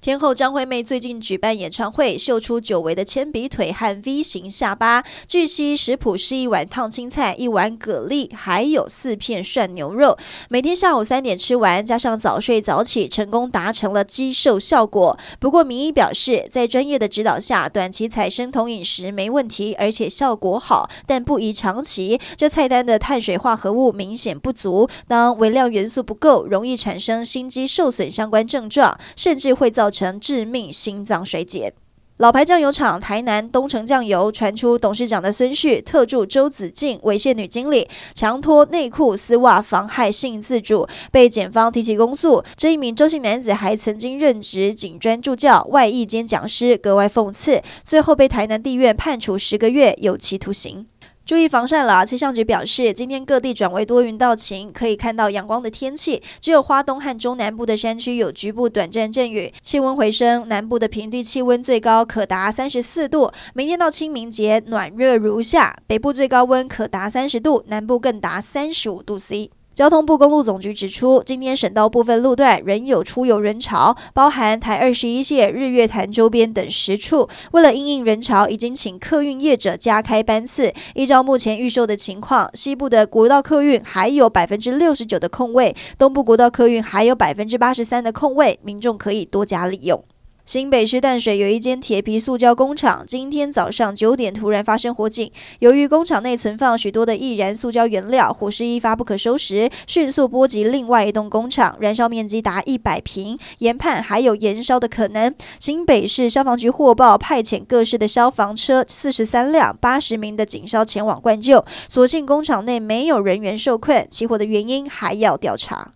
天后张惠妹最近举办演唱会，秀出久违的铅笔腿和 V 型下巴。据悉，食谱是一碗烫青菜，一碗蛤蜊，还有四片涮牛肉。每天下午三点吃完，加上早睡早起，成功达成了肌瘦效果。不过，名医表示，在专业的指导下，短期采生酮饮食没问题，而且效果好，但不宜长期。这菜单的碳水化合物明显不足，当微量元素不够，容易产生心肌受损相关症状，甚至会造造。成致命心脏衰竭。老牌酱油厂台南东成酱油传出董事长的孙婿特助周子敬猥亵女经理，强脱内裤丝袜，妨害性自主，被检方提起公诉。这一名周姓男子还曾经任职警专助教、外役兼讲师，格外讽刺。最后被台南地院判处十个月有期徒刑。注意防晒了。气象局表示，今天各地转为多云到晴，可以看到阳光的天气。只有花东和中南部的山区有局部短暂阵雨。气温回升，南部的平地气温最高可达三十四度。明天到清明节暖热如夏，北部最高温可达三十度，南部更达三十五度 C。交通部公路总局指出，今天省道部分路段仍有出游人潮，包含台二十一线日月潭周边等十处。为了应应人潮，已经请客运业者加开班次。依照目前预售的情况，西部的国道客运还有百分之六十九的空位，东部国道客运还有百分之八十三的空位，民众可以多加利用。新北市淡水有一间铁皮塑胶工厂，今天早上九点突然发生火警。由于工厂内存放许多的易燃塑胶原料，火势一发不可收拾，迅速波及另外一栋工厂，燃烧面积达一百坪，研判还有延烧的可能。新北市消防局获报，派遣各市的消防车四十三辆、八十名的警消前往灌救，所幸工厂内没有人员受困，起火的原因还要调查。